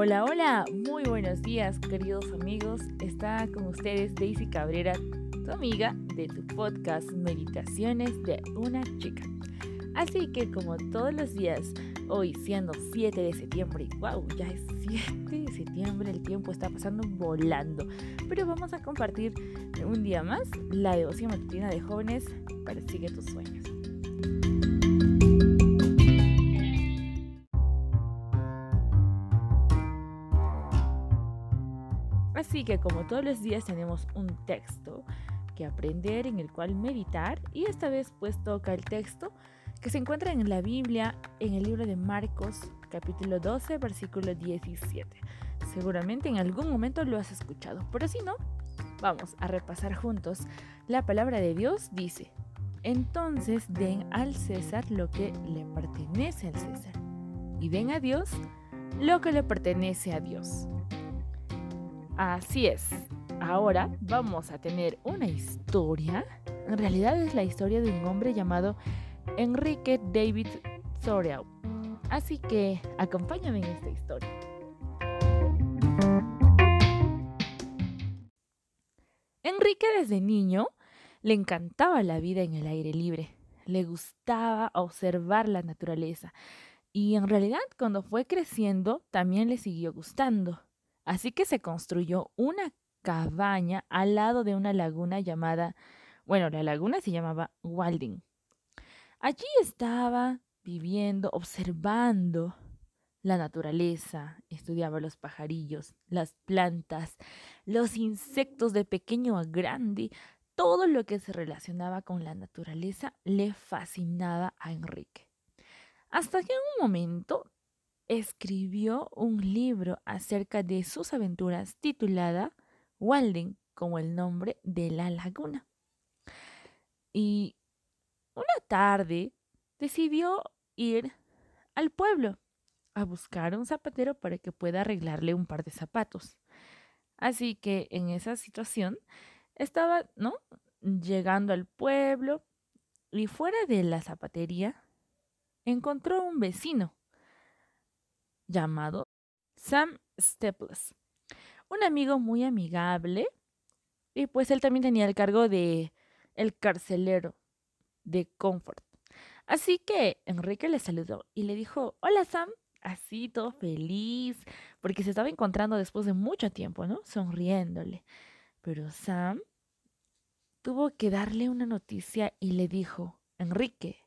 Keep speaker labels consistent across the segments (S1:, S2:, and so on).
S1: Hola, hola, muy buenos días queridos amigos. Está con ustedes Daisy Cabrera, tu amiga de tu podcast Meditaciones de una chica. Así que como todos los días, hoy siendo 7 de septiembre, wow, ya es 7 de septiembre, el tiempo está pasando volando. Pero vamos a compartir un día más la devoción matutina de jóvenes para Sigue tus sueños. Así que como todos los días tenemos un texto que aprender, en el cual meditar, y esta vez pues toca el texto que se encuentra en la Biblia, en el libro de Marcos, capítulo 12, versículo 17. Seguramente en algún momento lo has escuchado, pero si no, vamos a repasar juntos. La palabra de Dios dice, entonces den al César lo que le pertenece al César, y den a Dios lo que le pertenece a Dios. Así es. Ahora vamos a tener una historia. En realidad es la historia de un hombre llamado Enrique David Thoreau. Así que acompáñame en esta historia. Enrique desde niño le encantaba la vida en el aire libre. Le gustaba observar la naturaleza. Y en realidad cuando fue creciendo también le siguió gustando. Así que se construyó una cabaña al lado de una laguna llamada, bueno, la laguna se llamaba Walding. Allí estaba viviendo, observando la naturaleza, estudiaba los pajarillos, las plantas, los insectos de pequeño a grande, todo lo que se relacionaba con la naturaleza le fascinaba a Enrique. Hasta que en un momento escribió un libro acerca de sus aventuras titulada Walding, como el nombre de la laguna. Y una tarde decidió ir al pueblo a buscar un zapatero para que pueda arreglarle un par de zapatos. Así que en esa situación estaba, ¿no? Llegando al pueblo y fuera de la zapatería encontró un vecino llamado Sam Staples, un amigo muy amigable y pues él también tenía el cargo de el carcelero de Comfort. Así que Enrique le saludó y le dijo, hola Sam, así todo feliz, porque se estaba encontrando después de mucho tiempo, ¿no? Sonriéndole. Pero Sam tuvo que darle una noticia y le dijo, Enrique,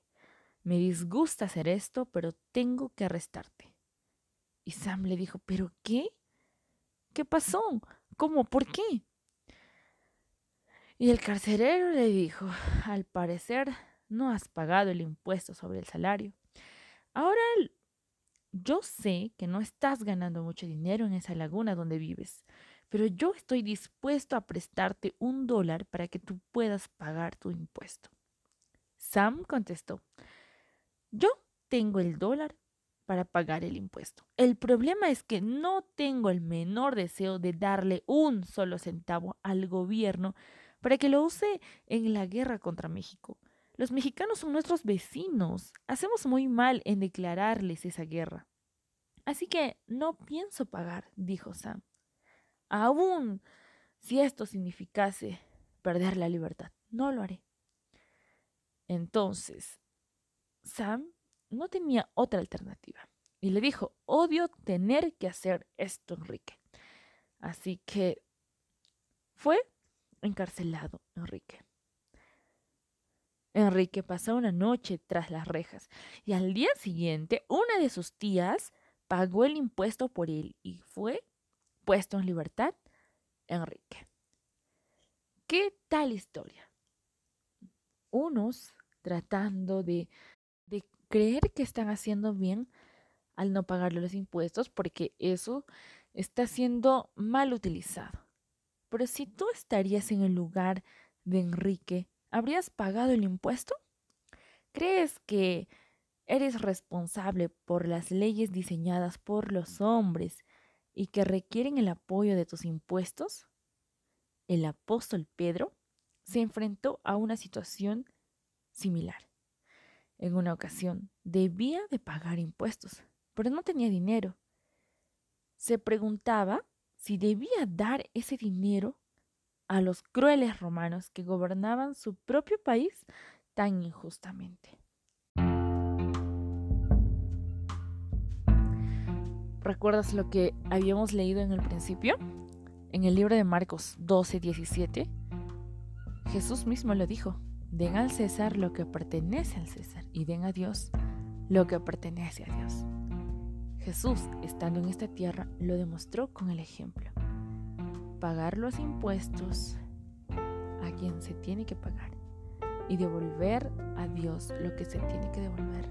S1: me disgusta hacer esto, pero tengo que arrestarte. Y Sam le dijo, ¿pero qué? ¿Qué pasó? ¿Cómo? ¿Por qué? Y el carcelero le dijo, al parecer no has pagado el impuesto sobre el salario. Ahora yo sé que no estás ganando mucho dinero en esa laguna donde vives, pero yo estoy dispuesto a prestarte un dólar para que tú puedas pagar tu impuesto. Sam contestó, yo tengo el dólar para pagar el impuesto. El problema es que no tengo el menor deseo de darle un solo centavo al gobierno para que lo use en la guerra contra México. Los mexicanos son nuestros vecinos. Hacemos muy mal en declararles esa guerra. Así que no pienso pagar, dijo Sam. Aún si esto significase perder la libertad, no lo haré. Entonces, Sam no tenía otra alternativa. Y le dijo, odio tener que hacer esto, Enrique. Así que fue encarcelado, Enrique. Enrique pasó una noche tras las rejas y al día siguiente una de sus tías pagó el impuesto por él y fue puesto en libertad Enrique. ¿Qué tal historia? Unos tratando de creer que están haciendo bien al no pagarle los impuestos porque eso está siendo mal utilizado. Pero si tú estarías en el lugar de Enrique, ¿habrías pagado el impuesto? ¿Crees que eres responsable por las leyes diseñadas por los hombres y que requieren el apoyo de tus impuestos? El apóstol Pedro se enfrentó a una situación similar. En una ocasión debía de pagar impuestos, pero no tenía dinero. se preguntaba si debía dar ese dinero a los crueles romanos que gobernaban su propio país tan injustamente. ¿Recuerdas lo que habíamos leído en el principio? En el libro de Marcos 12, 17, Jesús mismo lo dijo, den al César lo que pertenece al César y den a Dios lo que pertenece a Dios. Jesús, estando en esta tierra, lo demostró con el ejemplo. Pagar los impuestos a quien se tiene que pagar y devolver a Dios lo que se tiene que devolver.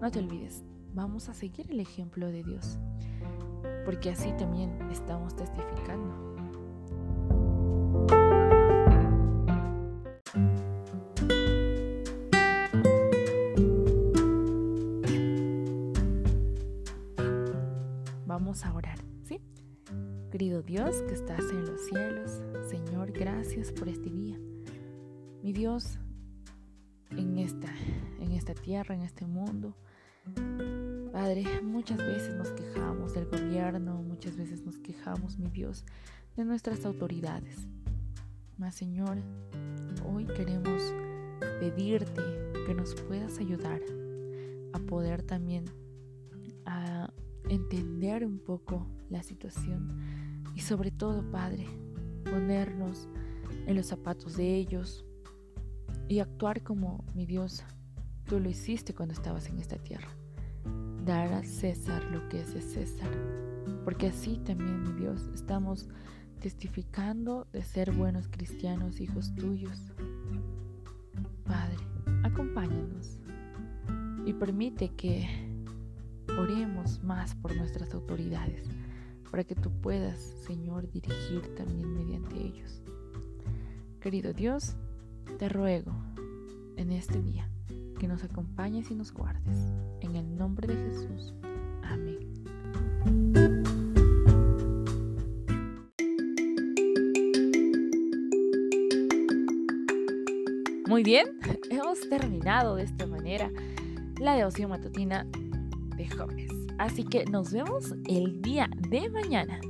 S1: No te olvides, vamos a seguir el ejemplo de Dios, porque así también estamos testificando. Querido Dios que estás en los cielos, Señor, gracias por este día. Mi Dios, en esta, en esta tierra, en este mundo, Padre, muchas veces nos quejamos del gobierno, muchas veces nos quejamos, mi Dios, de nuestras autoridades. Mas, Señor, hoy queremos pedirte que nos puedas ayudar a poder también a entender un poco la situación y sobre todo, Padre, ponernos en los zapatos de ellos y actuar como mi Dios, tú lo hiciste cuando estabas en esta tierra. Dar a César lo que es de César, porque así también, mi Dios, estamos testificando de ser buenos cristianos, hijos tuyos. Padre, acompáñanos y permite que oremos más por nuestras autoridades, para que tú puedas, Señor, dirigir también mediante ellos. Querido Dios, te ruego en este día que nos acompañes y nos guardes. En el nombre de Jesús. Amén. Muy bien, hemos terminado de esta manera la devoción matutina de jóvenes. Así que nos vemos el día de mañana.